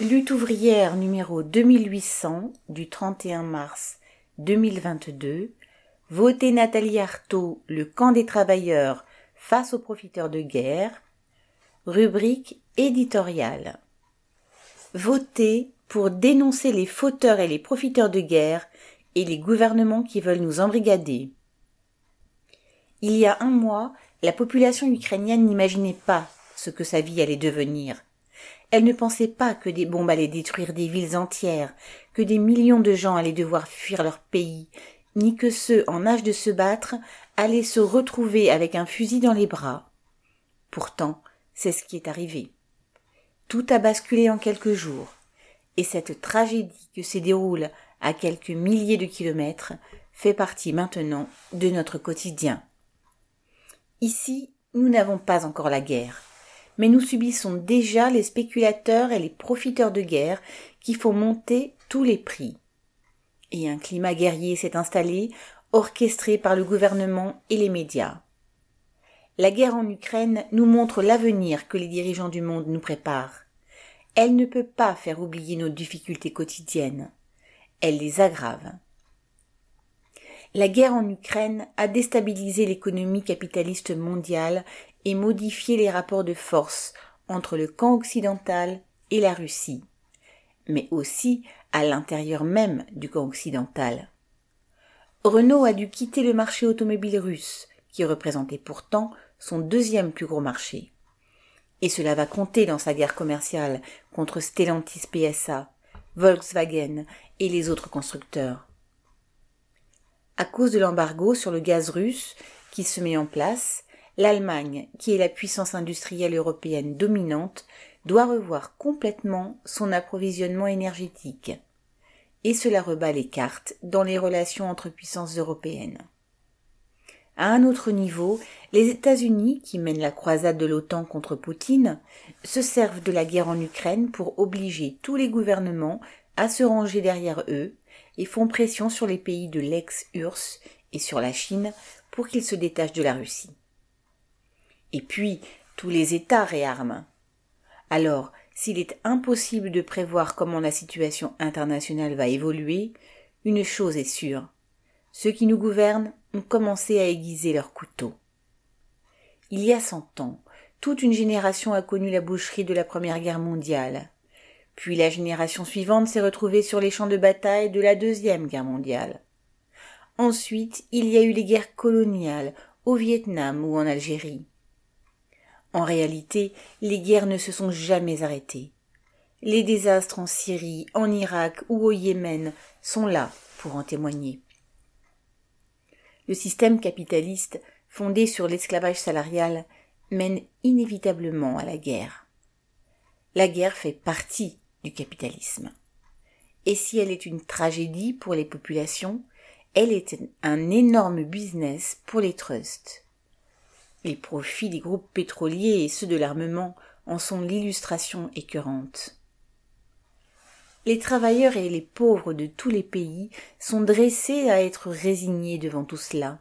Lutte ouvrière numéro 2800 du 31 mars 2022. Votez Nathalie Arthaud, le camp des travailleurs face aux profiteurs de guerre. Rubrique éditoriale. Votez pour dénoncer les fauteurs et les profiteurs de guerre et les gouvernements qui veulent nous embrigader. Il y a un mois, la population ukrainienne n'imaginait pas ce que sa vie allait devenir. Elle ne pensait pas que des bombes allaient détruire des villes entières, que des millions de gens allaient devoir fuir leur pays, ni que ceux en âge de se battre allaient se retrouver avec un fusil dans les bras. Pourtant, c'est ce qui est arrivé. Tout a basculé en quelques jours, et cette tragédie que se déroule à quelques milliers de kilomètres fait partie maintenant de notre quotidien. Ici, nous n'avons pas encore la guerre, mais nous subissons déjà les spéculateurs et les profiteurs de guerre qui font monter tous les prix. Et un climat guerrier s'est installé, orchestré par le gouvernement et les médias. La guerre en Ukraine nous montre l'avenir que les dirigeants du monde nous préparent. Elle ne peut pas faire oublier nos difficultés quotidiennes. Elle les aggrave. La guerre en Ukraine a déstabilisé l'économie capitaliste mondiale et modifié les rapports de force entre le camp occidental et la Russie, mais aussi à l'intérieur même du camp occidental. Renault a dû quitter le marché automobile russe, qui représentait pourtant son deuxième plus gros marché. Et cela va compter dans sa guerre commerciale contre Stellantis PSA, Volkswagen et les autres constructeurs. À cause de l'embargo sur le gaz russe qui se met en place, l'Allemagne, qui est la puissance industrielle européenne dominante, doit revoir complètement son approvisionnement énergétique. Et cela rebat les cartes dans les relations entre puissances européennes. À un autre niveau, les États-Unis, qui mènent la croisade de l'OTAN contre Poutine, se servent de la guerre en Ukraine pour obliger tous les gouvernements à se ranger derrière eux et font pression sur les pays de l'ex-URSS et sur la Chine pour qu'ils se détachent de la Russie. Et puis, tous les États réarment. Alors, s'il est impossible de prévoir comment la situation internationale va évoluer, une chose est sûre. Ceux qui nous gouvernent ont commencé à aiguiser leurs couteaux. Il y a cent ans, toute une génération a connu la boucherie de la Première Guerre mondiale. Puis la génération suivante s'est retrouvée sur les champs de bataille de la Deuxième Guerre mondiale. Ensuite, il y a eu les guerres coloniales au Vietnam ou en Algérie. En réalité, les guerres ne se sont jamais arrêtées. Les désastres en Syrie, en Irak ou au Yémen sont là pour en témoigner. Le système capitaliste, fondé sur l'esclavage salarial, mène inévitablement à la guerre. La guerre fait partie du capitalisme. Et si elle est une tragédie pour les populations, elle est un énorme business pour les trusts. Les profits des groupes pétroliers et ceux de l'armement en sont l'illustration écœurante. Les travailleurs et les pauvres de tous les pays sont dressés à être résignés devant tout cela.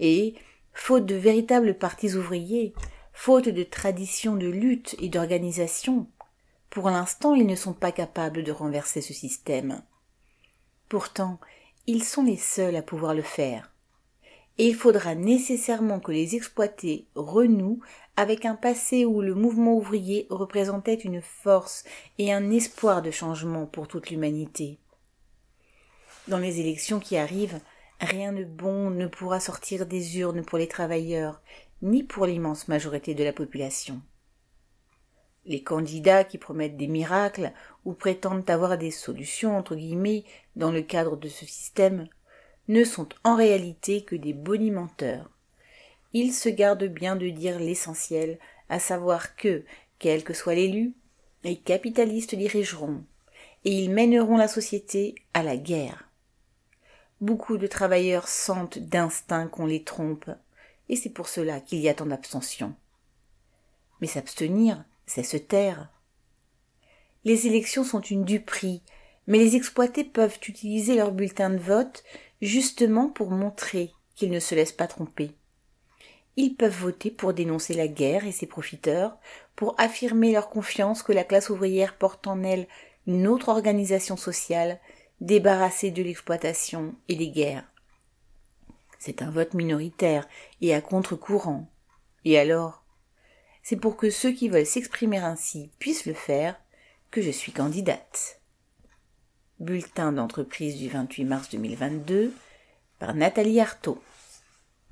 Et, faute de véritables partis ouvriers, faute de traditions de lutte et d'organisation, pour l'instant, ils ne sont pas capables de renverser ce système. Pourtant, ils sont les seuls à pouvoir le faire. Il faudra nécessairement que les exploités renouent avec un passé où le mouvement ouvrier représentait une force et un espoir de changement pour toute l'humanité. Dans les élections qui arrivent, rien de bon ne pourra sortir des urnes pour les travailleurs, ni pour l'immense majorité de la population. Les candidats qui promettent des miracles ou prétendent avoir des solutions entre guillemets dans le cadre de ce système ne sont en réalité que des bonimenteurs. Ils se gardent bien de dire l'essentiel, à savoir que, quel que soit l'élu, les capitalistes dirigeront, et ils mèneront la société à la guerre. Beaucoup de travailleurs sentent d'instinct qu'on les trompe, et c'est pour cela qu'il y a tant d'abstention. Mais s'abstenir, c'est se taire. Les élections sont une duperie, mais les exploités peuvent utiliser leur bulletin de vote justement pour montrer qu'ils ne se laissent pas tromper. ils peuvent voter pour dénoncer la guerre et ses profiteurs, pour affirmer leur confiance que la classe ouvrière porte en elle une autre organisation sociale, débarrassée de l'exploitation et des guerres. C'est un vote minoritaire et à contre-courant. Et alors? C'est pour que ceux qui veulent s'exprimer ainsi puissent le faire que je suis candidate. Bulletin d'entreprise du 28 mars 2022 par Nathalie Artaud.